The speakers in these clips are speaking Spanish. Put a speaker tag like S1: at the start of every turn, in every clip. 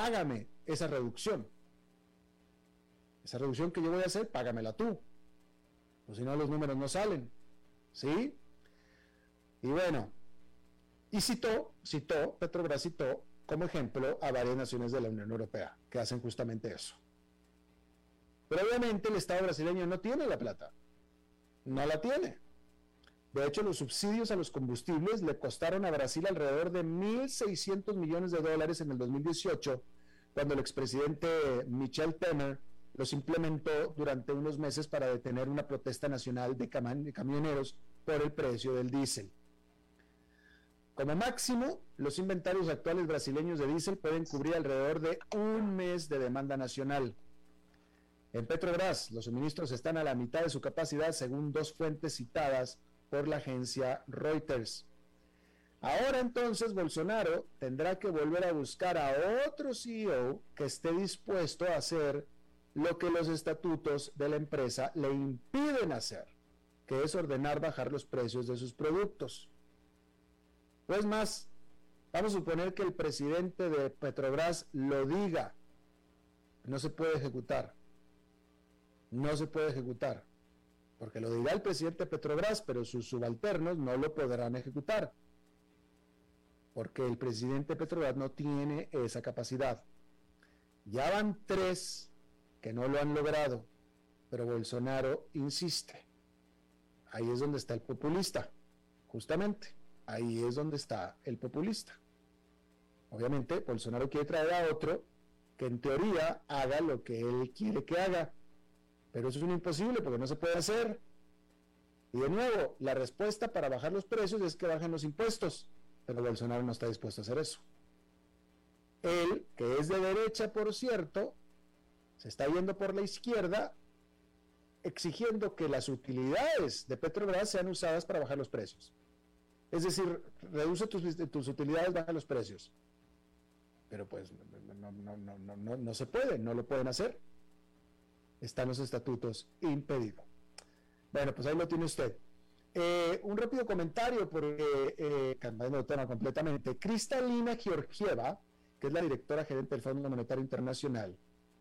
S1: págame esa reducción. Esa reducción que yo voy a hacer, págamela tú. O si no, los números no salen. ¿Sí? Y bueno, y citó, citó, Petrobras citó como ejemplo a varias naciones de la Unión Europea que hacen justamente eso. Pero obviamente el Estado brasileño no tiene la plata. No la tiene. De hecho, los subsidios a los combustibles le costaron a Brasil alrededor de 1.600 millones de dólares en el 2018, cuando el expresidente Michel Temer los implementó durante unos meses para detener una protesta nacional de camioneros por el precio del diésel. Como máximo, los inventarios actuales brasileños de diésel pueden cubrir alrededor de un mes de demanda nacional. En Petrobras, los suministros están a la mitad de su capacidad según dos fuentes citadas por la agencia Reuters. Ahora entonces Bolsonaro tendrá que volver a buscar a otro CEO que esté dispuesto a hacer lo que los estatutos de la empresa le impiden hacer, que es ordenar bajar los precios de sus productos. Pues más, vamos a suponer que el presidente de Petrobras lo diga, no se puede ejecutar, no se puede ejecutar, porque lo dirá el presidente de Petrobras, pero sus subalternos no lo podrán ejecutar, porque el presidente de Petrobras no tiene esa capacidad. Ya van tres que no lo han logrado, pero Bolsonaro insiste. Ahí es donde está el populista, justamente. Ahí es donde está el populista. Obviamente, Bolsonaro quiere traer a otro que en teoría haga lo que él quiere que haga, pero eso es un imposible porque no se puede hacer. Y de nuevo, la respuesta para bajar los precios es que bajen los impuestos, pero Bolsonaro no está dispuesto a hacer eso. Él, que es de derecha, por cierto, se está yendo por la izquierda exigiendo que las utilidades de Petrobras sean usadas para bajar los precios. Es decir, reduce tus, utilidades, baja los precios. Pero pues no, se puede, no lo pueden hacer. Están los estatutos impedidos. Bueno, pues ahí lo tiene usted. Eh, un rápido comentario, porque eh, cambiando de tema completamente. Cristalina Georgieva, que es la directora gerente del Fondo Monetario Internacional,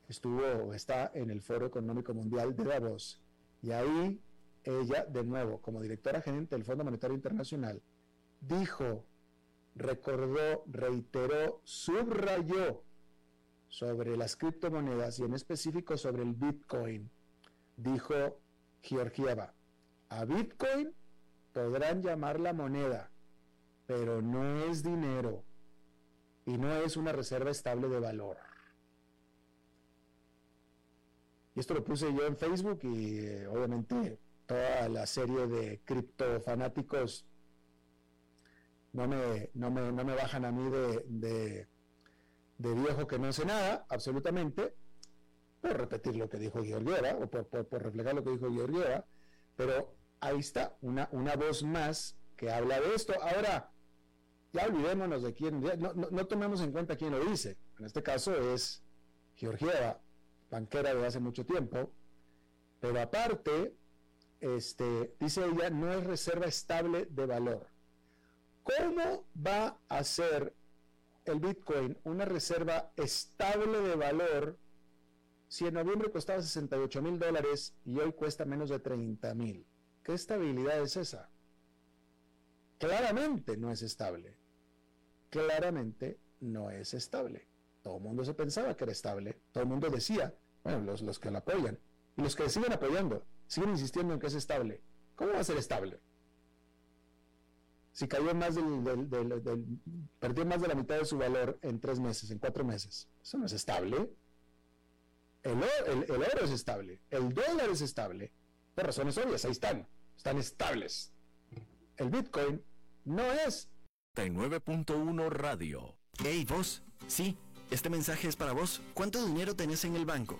S1: estuvo está en el Foro Económico Mundial de Davos. Y ahí ella, de nuevo, como directora gerente del Fondo Monetario Internacional, dijo, recordó, reiteró, subrayó sobre las criptomonedas y en específico sobre el Bitcoin. Dijo Georgieva, a Bitcoin podrán llamar la moneda, pero no es dinero y no es una reserva estable de valor. Y esto lo puse yo en Facebook y eh, obviamente toda la serie de criptofanáticos no me, no me, no me bajan a mí de, de, viejo que no sé nada, absolutamente, por repetir lo que dijo Georgieva o por, por, reflejar lo que dijo Georgieva, pero ahí está, una, una voz más que habla de esto. Ahora, ya olvidémonos de quién, no, no, no tomemos en cuenta quién lo dice. En este caso es Georgieva, banquera de hace mucho tiempo, pero aparte, este, dice ella, no es reserva estable de valor. ¿Cómo va a ser el Bitcoin una reserva estable de valor si en noviembre costaba 68 mil dólares y hoy cuesta menos de 30 mil? ¿Qué estabilidad es esa? Claramente no es estable. Claramente no es estable. Todo el mundo se pensaba que era estable. Todo el mundo decía, bueno, los, los que la apoyan. Y los que siguen apoyando, siguen insistiendo en que es estable. ¿Cómo va a ser estable? Si cayó más del, perdió más de la mitad de su valor en tres meses, en cuatro meses. Eso no es estable. El, el, oro es estable. El dólar es estable. Por razones obvias, ahí están. Están estables. El Bitcoin no es.
S2: 9.1 Radio. Hey, vos. Sí. Este mensaje es para vos. ¿Cuánto dinero tenés en el banco?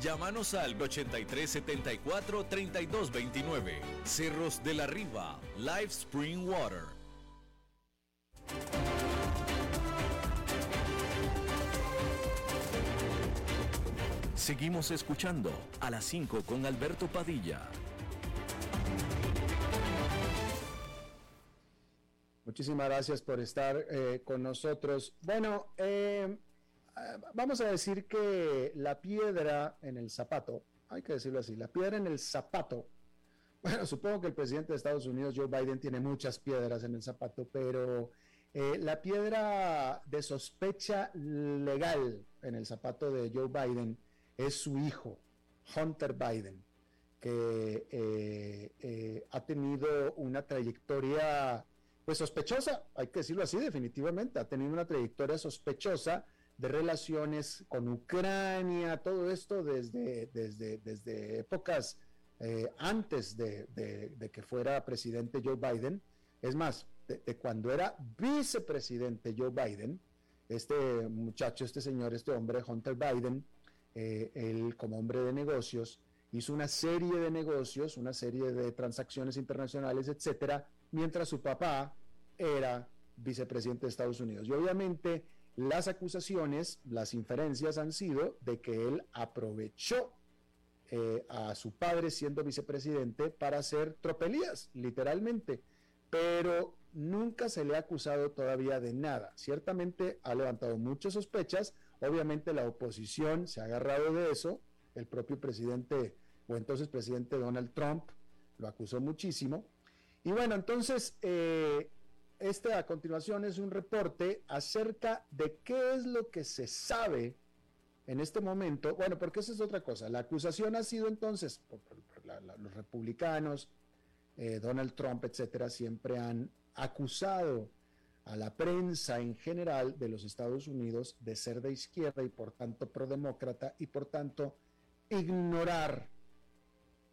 S3: Llámanos al 8374 3229. Cerros de la Riva, Live Spring Water. Seguimos escuchando a las 5 con Alberto Padilla.
S1: Muchísimas gracias por estar eh, con nosotros. Bueno, eh, vamos a decir que la piedra en el zapato, hay que decirlo así, la piedra en el zapato, bueno, supongo que el presidente de Estados Unidos, Joe Biden, tiene muchas piedras en el zapato, pero eh, la piedra de sospecha legal en el zapato de Joe Biden es su hijo, Hunter Biden, que eh, ha tenido una trayectoria, pues sospechosa, hay que decirlo así, definitivamente, ha tenido una trayectoria sospechosa de relaciones con Ucrania, todo esto desde, desde, desde épocas eh, antes de, que fuera presidente Joe Biden. Es más, de, cuando era vicepresidente Joe Biden, este muchacho, este señor, este hombre, Hunter Biden, eh, él como hombre de negocios, hizo una serie de negocios, una serie de transacciones internacionales, etcétera, mientras su papá era vicepresidente de Estados Unidos. Y obviamente las acusaciones, las inferencias han sido de que él aprovechó eh, a su padre siendo vicepresidente para hacer tropelías, literalmente, pero nunca se le ha acusado todavía de nada. Ciertamente ha levantado muchas sospechas, obviamente la oposición se ha agarrado de eso, el propio presidente o entonces presidente Donald Trump lo acusó muchísimo. Y bueno, entonces eh, este a continuación es un reporte acerca de qué es lo que se sabe en este momento. Bueno, porque esa es otra cosa. La acusación ha sido entonces, por, los republicanos, eh, Donald Trump, etcétera, siempre han acusado a la prensa en general de los Estados Unidos de ser de izquierda y por tanto prodemócrata y por tanto ignorar,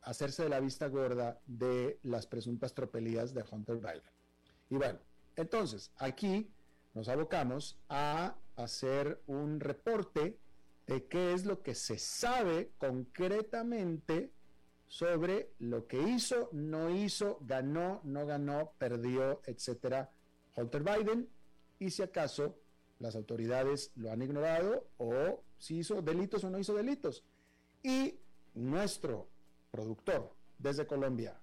S1: hacerse de la vista gorda de las presuntas tropelías de Hunter Biden. Y bueno, entonces, aquí nos abocamos a hacer un reporte de qué es lo que se sabe concretamente sobre lo que hizo, no hizo, ganó, no ganó, perdió, etcétera, Hunter Biden, y si acaso las autoridades lo han ignorado o si hizo delitos o no hizo delitos. Y nuestro productor desde Colombia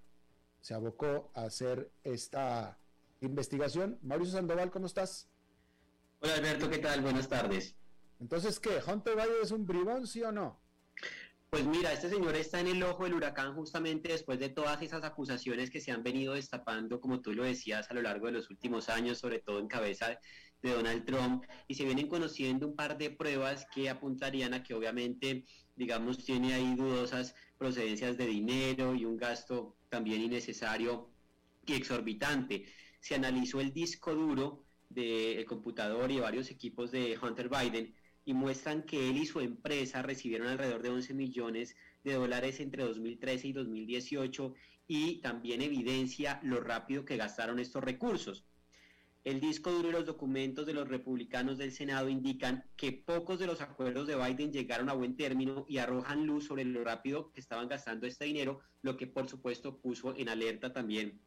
S1: se abocó a hacer esta investigación. Mauricio Sandoval, ¿cómo estás?
S4: Hola Alberto, ¿qué tal? Buenas tardes.
S1: Entonces, ¿qué? ¿Hunter Biden es un bribón, sí o no?
S4: Pues mira, este señor está en el ojo del huracán justamente después de todas esas acusaciones que se han venido destapando, como tú lo decías, a lo largo de los últimos años, sobre todo en cabeza de Donald Trump, y se vienen conociendo un par de pruebas que apuntarían a que obviamente, digamos, tiene ahí dudosas procedencias de dinero y un gasto también innecesario y exorbitante se analizó el disco duro del computador y varios equipos de Hunter Biden y muestran que él y su empresa recibieron alrededor de 11 millones de dólares entre 2013 y 2018 y también evidencia lo rápido que gastaron estos recursos. El disco duro y los documentos de los republicanos del Senado indican que pocos de los acuerdos de Biden llegaron a buen término y arrojan luz sobre lo rápido que estaban gastando este dinero, lo que por supuesto puso en alerta también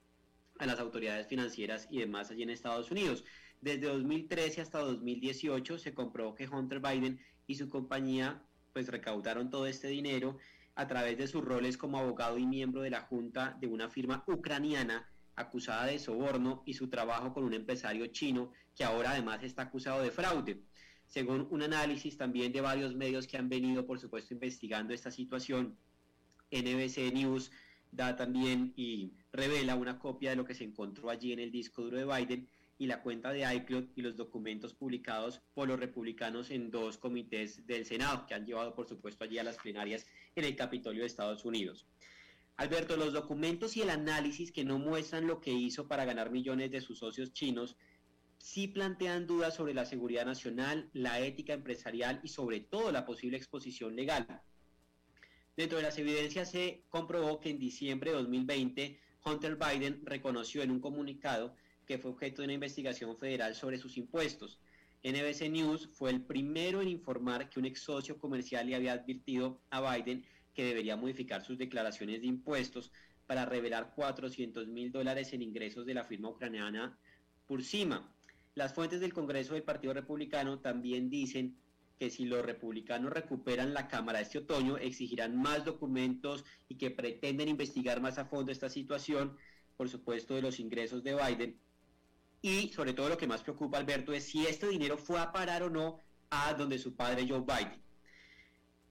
S4: a las autoridades financieras y demás allí en Estados Unidos. Desde 2013 hasta 2018 se comprobó que Hunter Biden y su compañía pues recaudaron todo este dinero a través de sus roles como abogado y miembro de la junta de una firma ucraniana acusada de soborno y su trabajo con un empresario chino que ahora además está acusado de fraude. Según un análisis también de varios medios que han venido, por supuesto, investigando esta situación, NBC News da también y revela una copia de lo que se encontró allí en el disco duro de Biden y la cuenta de iCloud y los documentos publicados por los republicanos en dos comités del Senado, que han llevado, por supuesto, allí a las plenarias en el Capitolio de Estados Unidos. Alberto, los documentos y el análisis que no muestran lo que hizo para ganar millones de sus socios chinos sí plantean dudas sobre la seguridad nacional, la ética empresarial y sobre todo la posible exposición legal. Dentro de las evidencias se comprobó que en diciembre de 2020 Hunter Biden reconoció en un comunicado que fue objeto de una investigación federal sobre sus impuestos. NBC News fue el primero en informar que un ex socio comercial le había advertido a Biden que debería modificar sus declaraciones de impuestos para revelar 400 mil dólares en ingresos de la firma ucraniana Pursima. Las fuentes del Congreso del Partido Republicano también dicen que si los republicanos recuperan la Cámara este otoño, exigirán más documentos y que pretenden investigar más a fondo esta situación, por supuesto, de los ingresos de Biden y sobre todo lo que más preocupa Alberto es si este dinero fue a parar o no a donde su padre Joe Biden.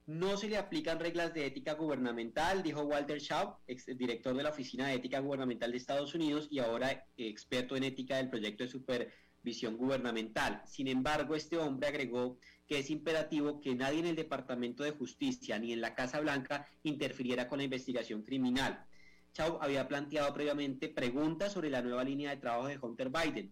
S4: No se le aplican reglas de ética gubernamental, dijo Walter Shaw, ex director de la Oficina de Ética Gubernamental de Estados Unidos y ahora experto en ética del proyecto de supervisión gubernamental. Sin embargo, este hombre agregó que es imperativo que nadie en el Departamento de Justicia ni en la Casa Blanca interfiriera con la investigación criminal. Chau había planteado previamente preguntas sobre la nueva línea de trabajo de Hunter Biden,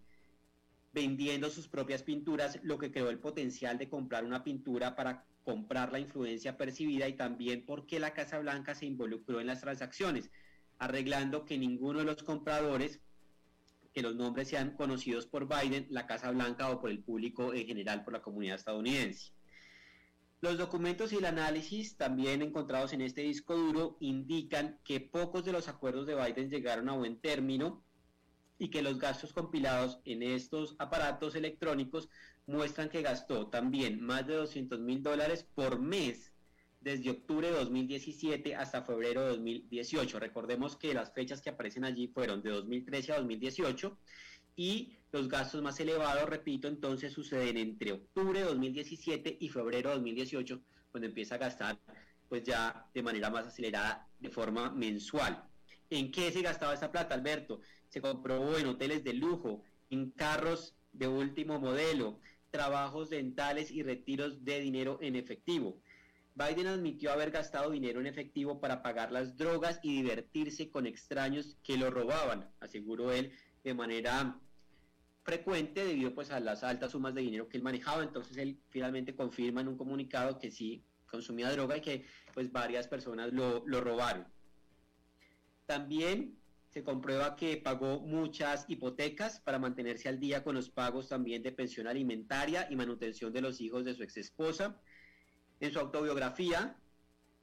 S4: vendiendo sus propias pinturas, lo que creó el potencial de comprar una pintura para comprar la influencia percibida y también porque la Casa Blanca se involucró en las transacciones, arreglando que ninguno de los compradores, que los nombres sean conocidos por Biden, la Casa Blanca o por el público en general, por la comunidad estadounidense. Los documentos y el análisis también encontrados en este disco duro indican que pocos de los acuerdos de Biden llegaron a buen término y que los gastos compilados en estos aparatos electrónicos muestran que gastó también más de 200 mil dólares por mes desde octubre de 2017 hasta febrero de 2018. Recordemos que las fechas que aparecen allí fueron de 2013 a 2018 y los gastos más elevados, repito, entonces suceden entre octubre de 2017 y febrero de 2018, cuando empieza a gastar pues ya de manera más acelerada de forma mensual. ¿En qué se gastaba esa plata, Alberto? Se comprobó en hoteles de lujo, en carros de último modelo, trabajos dentales y retiros de dinero en efectivo. Biden admitió haber gastado dinero en efectivo para pagar las drogas y divertirse con extraños que lo robaban, aseguró él de manera frecuente debido pues a las altas sumas de dinero que él manejaba. Entonces él finalmente confirma en un comunicado que sí consumía droga y que pues varias personas lo, lo robaron. También se comprueba que pagó muchas hipotecas para mantenerse al día con los pagos también de pensión alimentaria y manutención de los hijos de su ex esposa. En su autobiografía,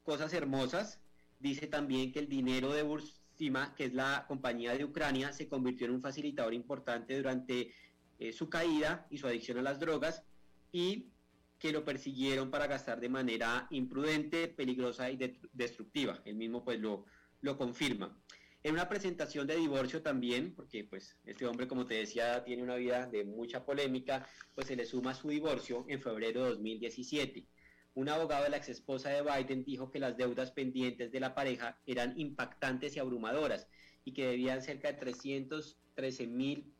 S4: Cosas Hermosas, dice también que el dinero de Burs Sima, que es la compañía de Ucrania, se convirtió en un facilitador importante durante eh, su caída y su adicción a las drogas y que lo persiguieron para gastar de manera imprudente, peligrosa y destructiva. Él mismo pues lo, lo confirma. En una presentación de divorcio también, porque pues este hombre como te decía tiene una vida de mucha polémica, pues se le suma su divorcio en febrero de 2017 un abogado de la ex esposa de Biden dijo que las deudas pendientes de la pareja eran impactantes y abrumadoras y que debían cerca de 313 mil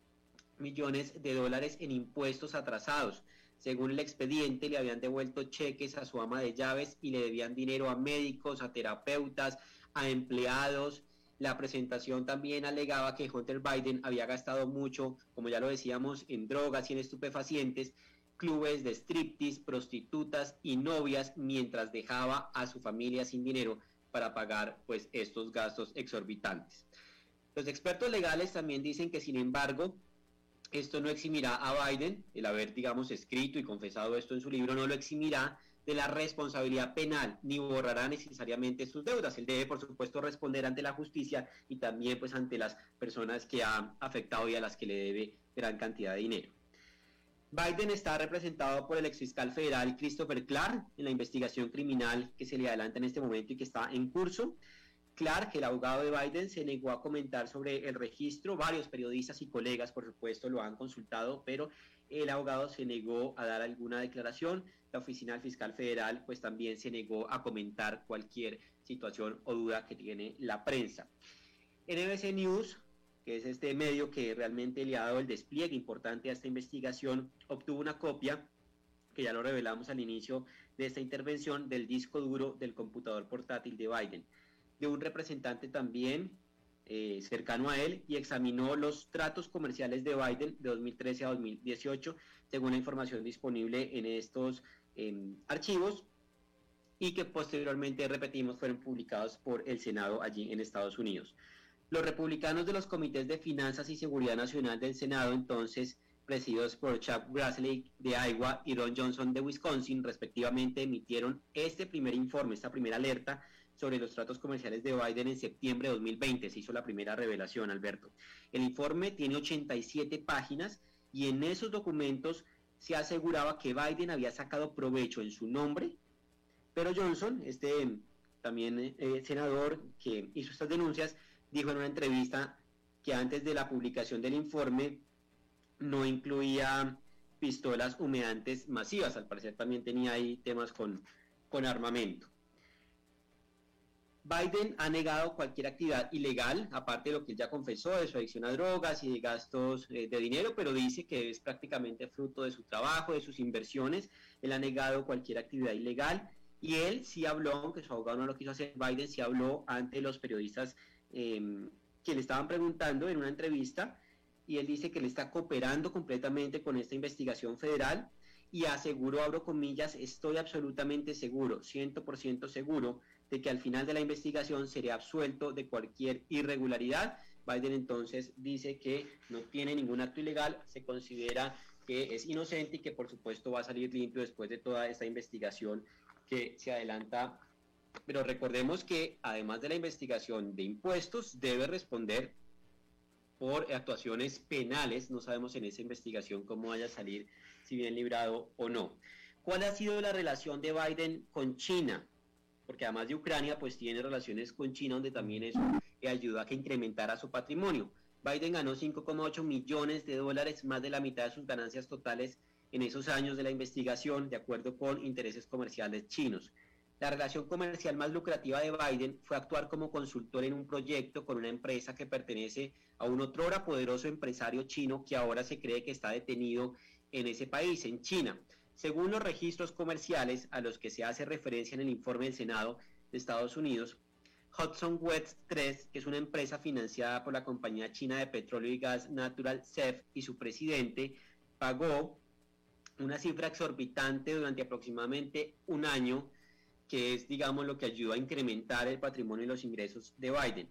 S4: millones de dólares en impuestos atrasados. Según el expediente, le habían devuelto cheques a su ama de llaves y le debían dinero a médicos, a terapeutas, a empleados. La presentación también alegaba que Hunter Biden había gastado mucho, como ya lo decíamos, en drogas y en estupefacientes clubes de striptease, prostitutas y novias mientras dejaba a su familia sin dinero para pagar pues estos gastos exorbitantes. Los expertos legales también dicen que sin embargo esto no eximirá a Biden, el haber digamos escrito y confesado esto en su libro no lo eximirá de la responsabilidad penal ni borrará necesariamente sus deudas. Él debe, por supuesto, responder ante la justicia y también pues ante las personas que ha afectado y a las que le debe gran cantidad de dinero. Biden está representado por el exfiscal federal Christopher Clark en la investigación criminal que se le adelanta en este momento y que está en curso. Clark, el abogado de Biden, se negó a comentar sobre el registro. Varios periodistas y colegas, por supuesto, lo han consultado, pero el abogado se negó a dar alguna declaración. La Oficina del Fiscal Federal, pues también se negó a comentar cualquier situación o duda que tiene la prensa. NBC News, que es este medio que realmente le ha dado el despliegue importante a esta investigación, obtuvo una copia, que ya lo revelamos al inicio de esta intervención, del disco duro del computador portátil de Biden, de un representante también eh, cercano a él y examinó los tratos comerciales de Biden de 2013 a 2018, según la información disponible en estos em, archivos y que posteriormente, repetimos, fueron publicados por el Senado allí en Estados Unidos. Los republicanos de los comités de finanzas y seguridad nacional del Senado, entonces presididos por Chuck Grassley de Iowa y Ron Johnson de Wisconsin, respectivamente, emitieron este primer informe, esta primera alerta sobre los tratos comerciales de Biden en septiembre de 2020. Se hizo la primera revelación, Alberto. El informe tiene 87 páginas y en esos documentos se aseguraba que Biden había sacado provecho en su nombre, pero Johnson, este también eh, senador que hizo estas denuncias, dijo en una entrevista que antes de la publicación del informe no incluía pistolas humeantes masivas, al parecer también tenía ahí temas con, con armamento. Biden ha negado cualquier actividad ilegal, aparte de lo que él ya confesó, de su adicción a drogas y de gastos eh, de dinero, pero dice que es prácticamente fruto de su trabajo, de sus inversiones. Él ha negado cualquier actividad ilegal y él sí habló, aunque su abogado no lo quiso hacer, Biden sí habló ante los periodistas em, que le estaban preguntando en una entrevista y él dice que le está cooperando completamente con esta investigación federal y aseguró, abro comillas, estoy absolutamente seguro, 100% seguro de que al final de la investigación sería absuelto de cualquier irregularidad. Biden entonces dice que no tiene ningún acto ilegal, se considera que es inocente y que por supuesto va a salir limpio después de toda esta investigación que se adelanta. Pero recordemos que además de la investigación de impuestos, debe responder por actuaciones penales. No sabemos en esa investigación cómo vaya a salir, si bien librado o no. ¿Cuál ha sido la relación de Biden con China? porque además de Ucrania, pues tiene relaciones con China, donde también eso le ayuda a que incrementara su patrimonio. Biden ganó 5,8 millones de dólares, más de la mitad de sus ganancias totales en esos años de la investigación, de acuerdo con intereses comerciales chinos. La relación comercial más lucrativa de Biden fue actuar como consultor en un proyecto con una empresa que pertenece a un otrora poderoso empresario chino que ahora se cree que está detenido en ese país, en China. Según los registros comerciales a los que se hace referencia en el informe del Senado de Estados Unidos, Hudson West 3, que es una empresa financiada por la compañía china de petróleo y gas Natural CEF y su presidente, pagó una cifra exorbitante durante aproximadamente un año, es, digamos, lo que ayudó a incrementar el patrimonio y los ingresos de Biden.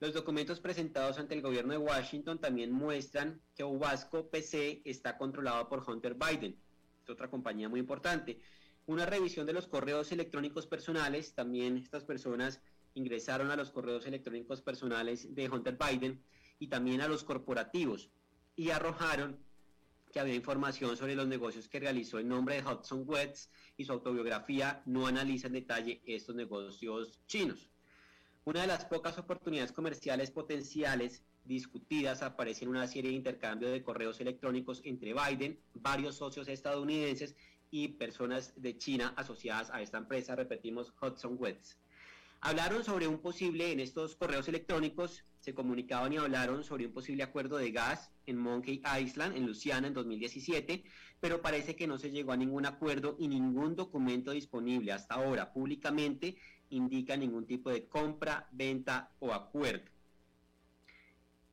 S4: Los documentos presentados ante el gobierno de Washington también muestran que Obasco PC está controlado por Hunter Biden, otra compañía muy importante. Una revisión de los correos electrónicos personales, también estas personas ingresaron a los correos electrónicos personales de Hunter Biden y también a los corporativos y arrojaron que había información sobre los negocios que realizó en nombre de Hudson West y su autobiografía no analiza en detalle estos negocios chinos. Una de las pocas oportunidades comerciales potenciales discutidas aparece en una serie de intercambios de correos electrónicos entre Biden, varios socios estadounidenses y personas de China asociadas a esta empresa, repetimos, Hudson West. Hablaron sobre un posible, en estos correos electrónicos, se comunicaban y hablaron sobre un posible acuerdo de gas en Monkey Island, en Luciana, en 2017, pero parece que no se llegó a ningún acuerdo y ningún documento disponible hasta ahora públicamente indica ningún tipo de compra, venta o acuerdo.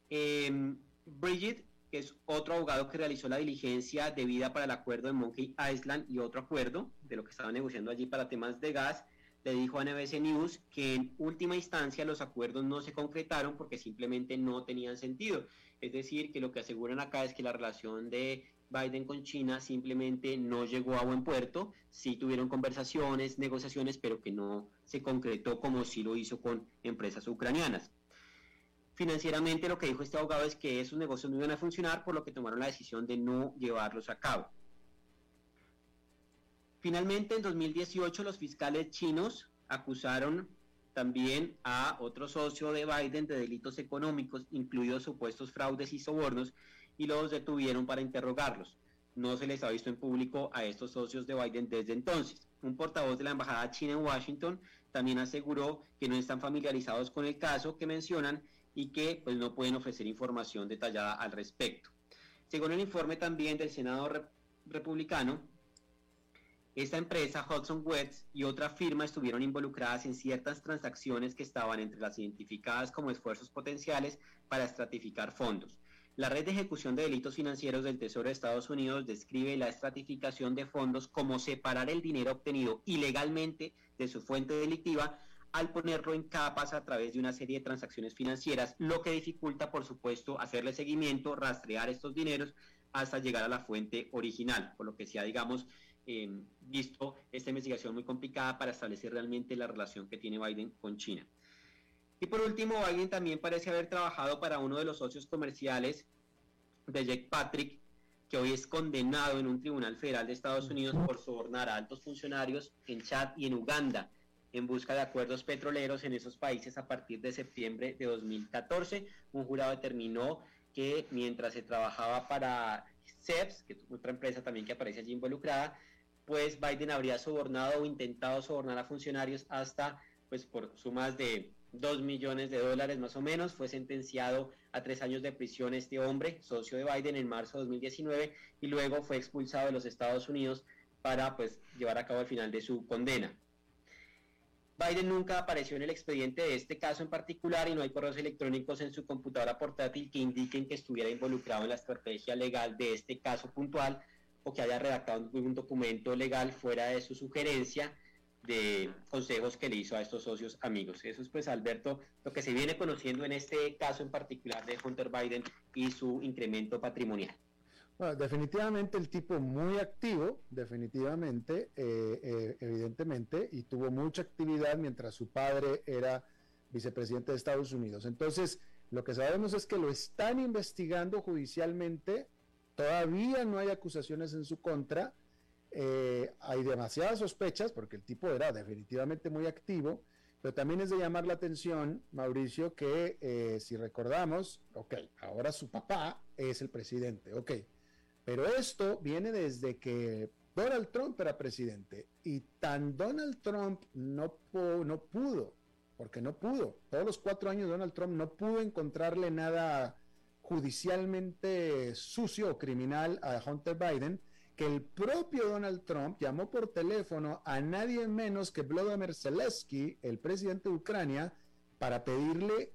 S4: Eh, Bridget, que es otro abogado que realizó la diligencia debida para el acuerdo de Monkey Island y otro acuerdo de lo que estaban negociando allí para temas de gas, le dijo a NBC News que en última instancia los acuerdos no se concretaron porque simplemente no tenían sentido. Es decir, que lo que aseguran acá es que la relación de Biden con China simplemente no llegó a buen puerto, sí tuvieron conversaciones, negociaciones, pero que no se concretó como sí lo hizo con empresas ucranianas. Financieramente lo que dijo este abogado es que esos negocios no iban a funcionar, por lo que tomaron la decisión de no llevarlos a cabo. Finalmente, en 2018, los fiscales chinos acusaron también a otro socio de Biden de delitos económicos, incluidos supuestos fraudes y sobornos, y los detuvieron para interrogarlos. No se les ha visto en público a estos socios de Biden desde entonces. Un portavoz de la Embajada China en Washington también aseguró que no están familiarizados con el caso que mencionan y que pues, no pueden ofrecer información detallada al respecto. Según el informe también del Senado republicano, esta empresa, Hudson West, y otra firma estuvieron involucradas en ciertas transacciones que estaban entre las identificadas como esfuerzos potenciales para estratificar fondos. La red de ejecución de delitos financieros del Tesoro de Estados Unidos describe la estratificación de fondos como separar el dinero obtenido ilegalmente de su fuente delictiva al ponerlo en capas a través de una serie de transacciones financieras, lo que dificulta, por supuesto, hacerle seguimiento, rastrear estos dineros hasta llegar a la fuente original, por lo que sea, digamos, eh, visto esta investigación muy complicada para establecer realmente la relación que tiene Biden con China. Y por último, Biden también parece haber trabajado para uno de los socios comerciales de Jack Patrick, que hoy es condenado en un tribunal federal de Estados Unidos por sobornar a altos funcionarios en Chad y en Uganda en busca de acuerdos petroleros en esos países a partir de septiembre de 2014. Un jurado determinó que mientras se trabajaba para CEPS, que es otra empresa también que aparece allí involucrada, pues Biden habría sobornado o intentado sobornar a funcionarios hasta pues por sumas de 2 millones de dólares más o menos. Fue sentenciado a tres años de prisión este hombre, socio de Biden, en marzo de 2019 y luego fue expulsado de los Estados Unidos para pues llevar a cabo el final de su condena. Biden nunca apareció en el expediente de este caso en particular y no hay correos electrónicos en su computadora portátil que indiquen que estuviera involucrado en la estrategia legal de este caso puntual o que haya redactado un documento legal fuera de su sugerencia de consejos que le hizo a estos socios amigos. Eso es pues, Alberto, lo que se viene conociendo en este caso en particular de Hunter Biden y su incremento patrimonial.
S1: Bueno, definitivamente el tipo muy activo, definitivamente, eh, eh, evidentemente, y tuvo mucha actividad mientras su padre era vicepresidente de Estados Unidos. Entonces, lo que sabemos es que lo están investigando judicialmente, todavía no hay acusaciones en su contra, eh, hay demasiadas sospechas, porque el tipo era definitivamente muy activo, pero también es de llamar la atención, Mauricio, que si recordamos, ok, ahora su papá es el presidente, ok, pero esto viene desde que Donald Trump era presidente y tan Donald Trump no, no pudo, porque no pudo, todos los cuatro años Donald Trump no pudo encontrarle nada judicialmente sucio o criminal a Hunter Biden, que el propio Donald Trump llamó por teléfono a nadie menos que Vladimir Zelensky, el presidente de Ucrania, para pedirle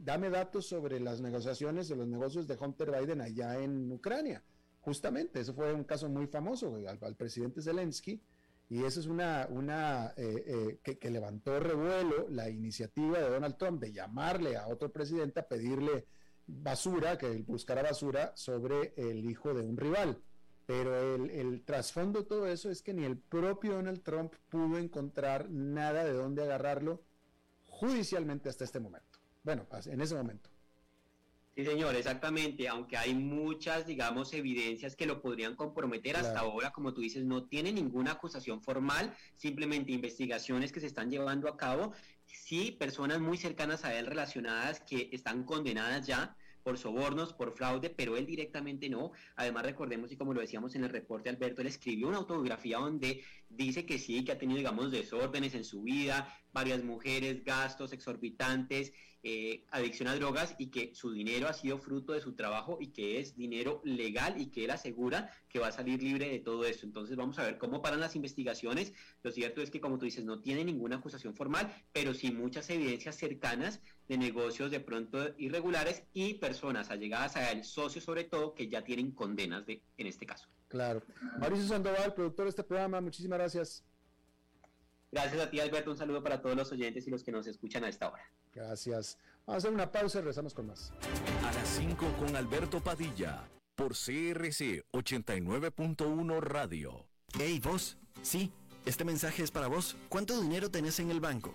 S1: dame datos sobre las negociaciones de los negocios de Hunter Biden allá en Ucrania. Justamente, eso fue un caso muy famoso al, presidente Zelensky, y eso es una, una eh, eh, que, levantó revuelo la iniciativa de Donald Trump de llamarle a otro presidente a pedirle basura, que él buscara basura sobre el hijo de un rival. Pero el, el trasfondo de todo eso es que ni el propio Donald Trump pudo encontrar nada de dónde agarrarlo judicialmente hasta este momento. Bueno, en ese momento.
S4: Sí, señor, exactamente. Aunque hay muchas, digamos, evidencias que lo podrían comprometer hasta ahora, como tú dices, no tiene ninguna acusación formal, simplemente investigaciones que se están llevando a cabo. Sí, personas muy cercanas a él relacionadas que están condenadas ya por sobornos, por fraude, pero él directamente no. Además, recordemos, y como lo decíamos en el reporte, Alberto, él escribió una autobiografía donde dice que sí, que ha tenido, digamos, desórdenes en su vida, varias mujeres, gastos exorbitantes, eh, adicción a drogas y que su dinero ha sido fruto de su trabajo y que es dinero legal y que él asegura que va a salir libre de todo esto. Entonces vamos a ver cómo paran las investigaciones. Lo cierto es que, como tú dices, no tiene ninguna acusación formal, pero sí muchas evidencias cercanas de negocios de pronto irregulares y personas allegadas a él, socios sobre todo, que ya tienen condenas de, en este caso.
S1: Claro. Mauricio Sandoval, productor de este programa, muchísimas gracias.
S4: Gracias a ti, Alberto. Un saludo para todos los oyentes y los que nos escuchan a esta hora.
S1: Gracias. Vamos a hacer una pausa y regresamos con más.
S3: A las 5 con Alberto Padilla, por CRC 89.1 Radio.
S2: Hey, vos. Sí, este mensaje es para vos. ¿Cuánto dinero tenés en el banco?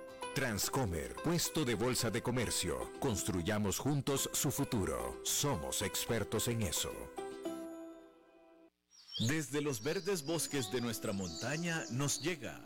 S5: Transcomer, puesto de bolsa de comercio. Construyamos juntos su futuro. Somos expertos en eso.
S3: Desde los verdes bosques de nuestra montaña nos llega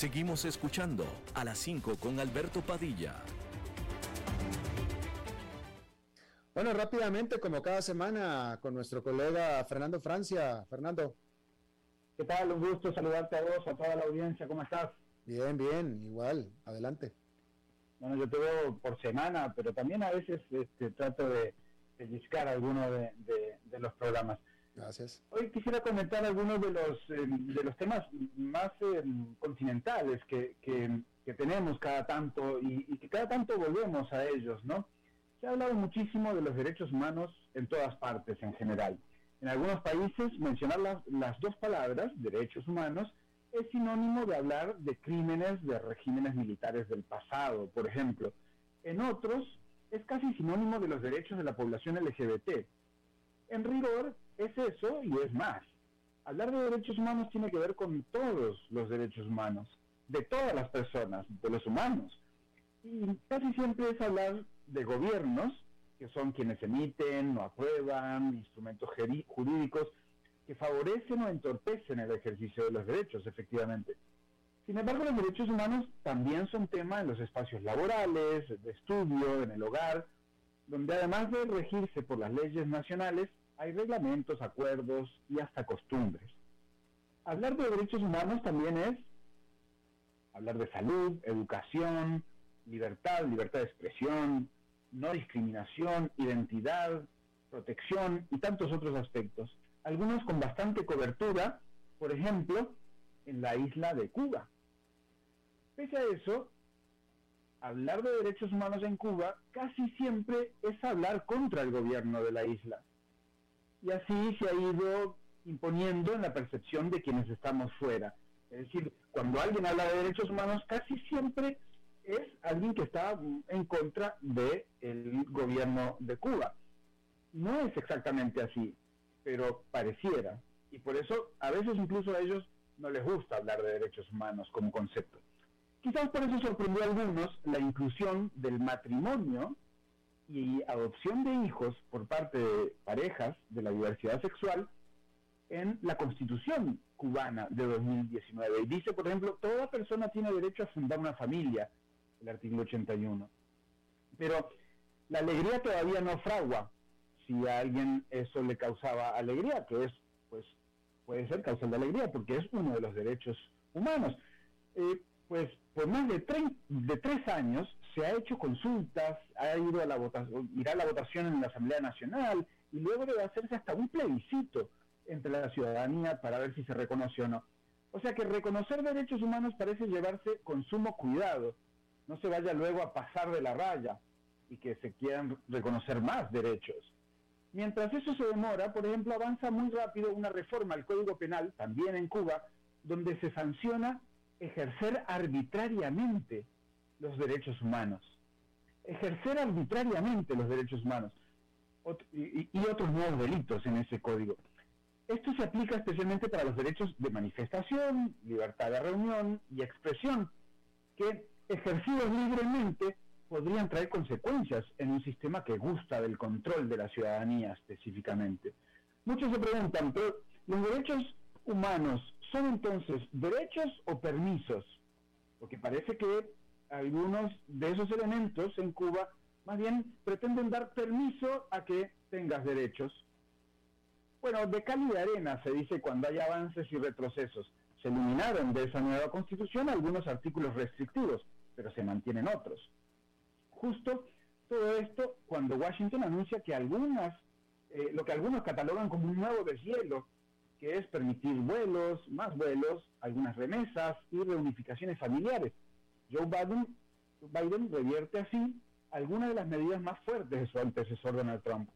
S3: Seguimos escuchando a las 5 con Alberto Padilla.
S1: Bueno, rápidamente, como cada semana, con nuestro colega Fernando Francia. Fernando.
S6: ¿Qué tal? Un gusto saludarte a vos, a toda la audiencia. ¿Cómo estás?
S1: Bien, bien, igual, adelante.
S6: Bueno, yo te veo por semana, pero también a veces este, trato de pellizcar algunos de, los programas.
S1: Gracias.
S6: Hoy quisiera comentar algunos de los, eh, de los temas más eh, continentales que, que, tenemos cada tanto y, y, que cada tanto volvemos a ellos, ¿no? Se ha hablado muchísimo de los derechos humanos en todas partes en general. En algunos países mencionar las, las dos palabras, derechos humanos, es sinónimo de hablar de crímenes de regímenes militares del pasado, por ejemplo. En otros, es casi sinónimo de los derechos de la población LGBT. En rigor, es eso y es más. Hablar de derechos humanos tiene que ver con todos los derechos humanos, de todas las personas, de los humanos. Y casi siempre es hablar de gobiernos, que son quienes emiten o aprueban instrumentos jurídicos que favorecen o entorpecen el ejercicio de los derechos, efectivamente. Sin embargo, los derechos humanos también son tema en los espacios laborales, de estudio, en el hogar, donde además de regirse por las leyes nacionales, hay reglamentos, acuerdos y hasta costumbres. Hablar de derechos humanos también es hablar de salud, educación, libertad, libertad de expresión, no discriminación, identidad, protección y tantos otros aspectos algunos con bastante cobertura, por ejemplo, en la isla de Cuba. Pese a eso, hablar de derechos humanos en Cuba casi siempre es hablar contra el gobierno de la isla. Y así se ha ido imponiendo en la percepción de quienes estamos fuera. Es decir, cuando alguien habla de derechos humanos, casi siempre es alguien que está en contra del gobierno de Cuba. No es exactamente así pero pareciera. Y por eso a veces incluso a ellos no les gusta hablar de derechos humanos como concepto. Quizás por eso sorprendió a algunos la inclusión del matrimonio y adopción de hijos por parte de parejas de la diversidad sexual en la constitución cubana de 2019. Y dice, por ejemplo, toda persona tiene derecho a fundar una familia, el artículo 81. Pero la alegría todavía no fragua si a alguien eso le causaba alegría, que es, puede ser causal de alegría, porque es uno de los derechos humanos. Eh, pues por más de, de tres años se ha hecho consultas, ha ido a la votación, irá a la votación en la Asamblea Nacional y luego debe hacerse hasta un plebiscito entre la ciudadanía para ver si se reconoce o no. O sea que reconocer derechos humanos parece llevarse con sumo cuidado, no se vaya luego a pasar de la raya y que se quieran reconocer más derechos. Mientras eso se demora, por ejemplo, avanza muy rápido una reforma al Código Penal, también en Cuba, donde se sanciona ejercer arbitrariamente los derechos humanos. Ejercer arbitrariamente los derechos humanos y, y otros nuevos delitos en ese código. Esto se aplica especialmente para los derechos de manifestación, libertad de reunión y expresión, que ejercidos libremente podrían traer consecuencias en un sistema que gusta del control de la ciudadanía específicamente. Muchos se preguntan, pero los derechos humanos son entonces derechos o permisos? Porque parece que algunos de esos elementos en Cuba más bien pretenden dar permiso a que tengas derechos. Bueno, de cal de arena se dice cuando hay avances y retrocesos. Se eliminaron de esa nueva constitución algunos artículos restrictivos, pero se mantienen otros. Justo todo esto cuando Washington anuncia que algunas, eh, lo que algunos catalogan como un nuevo deshielo, que es permitir vuelos, más vuelos, algunas remesas y reunificaciones familiares. Joe Biden, Biden revierte así algunas de las medidas más fuertes de su antecesor Donald Trump.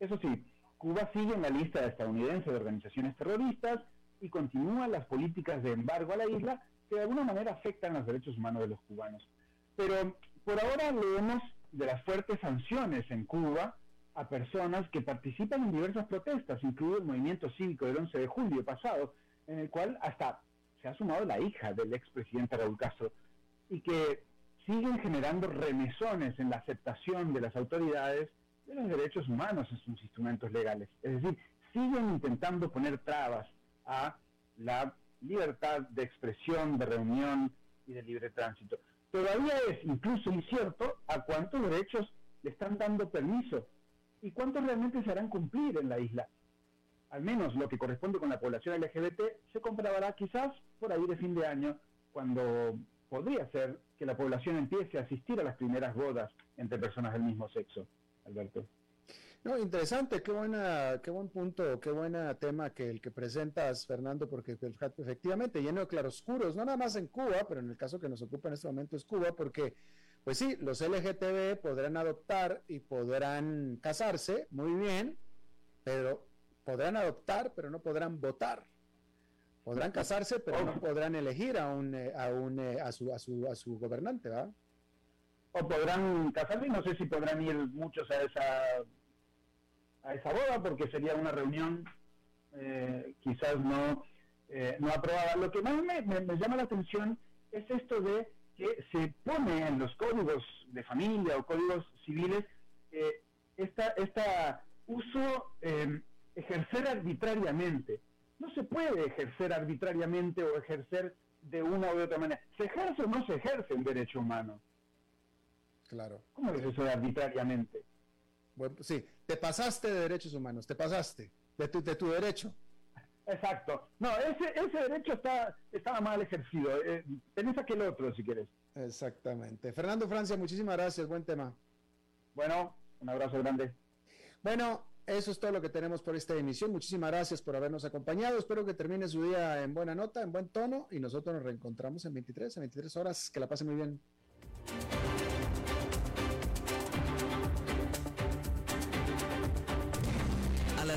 S6: Eso sí, Cuba sigue en la lista estadounidense de organizaciones terroristas y continúa las políticas de embargo a la isla que de alguna manera afectan los derechos humanos de los cubanos. Pero por ahora leemos de las fuertes sanciones en Cuba a personas que participan en diversas protestas, incluido el movimiento cívico del 11 de julio pasado, en el cual hasta se ha sumado la hija del expresidente Raúl Castro, y que siguen generando remesones en la aceptación de las autoridades de los derechos humanos en sus instrumentos legales. Es decir, siguen intentando poner trabas a la libertad de expresión, de reunión y de libre tránsito. Todavía es incluso incierto a cuántos derechos le están dando permiso y cuántos realmente se harán cumplir en la isla. Al menos lo que corresponde con la población LGBT se comprobará quizás por ahí de fin de año, cuando podría ser que la población empiece a asistir a las primeras bodas entre personas del mismo sexo. Alberto.
S1: No, interesante, qué buena, qué buen punto, qué buen tema que el que presentas, Fernando, porque efectivamente lleno de claroscuros, no nada más en Cuba, pero en el caso que nos ocupa en este momento es Cuba, porque, pues sí, los LGTB podrán adoptar y podrán casarse, muy bien, pero podrán adoptar, pero no podrán votar. Podrán casarse, pero no podrán elegir a un, eh, a un, eh, a su, a su, a su gobernante, ¿verdad?
S6: O podrán casarse no sé si podrán ir muchos a esa a esa boda porque sería una reunión eh, quizás no no aprobada. Lo que más me, llama la atención es esto de que se pone en los códigos de familia o códigos civiles esta, esta uso ejercer arbitrariamente no se puede ejercer arbitrariamente o ejercer de una u otra manera. ¿Se ejerce o no se ejerce el derecho humano?
S1: Claro.
S6: ¿Cómo es eso arbitrariamente?
S1: Sí, te pasaste de derechos humanos, te pasaste de tu, de tu derecho.
S6: Exacto. No, ese, ese derecho está, estaba mal ejercido. Eh, tenés aquel otro, si quieres.
S1: Exactamente. Fernando Francia, muchísimas gracias. Buen tema.
S6: Bueno, un abrazo grande.
S1: Bueno, eso es todo lo que tenemos por esta emisión. Muchísimas gracias por habernos acompañado. Espero que termine su día en buena nota, en buen tono y nosotros nos reencontramos en 23, en 23 horas. Que la pasen muy bien.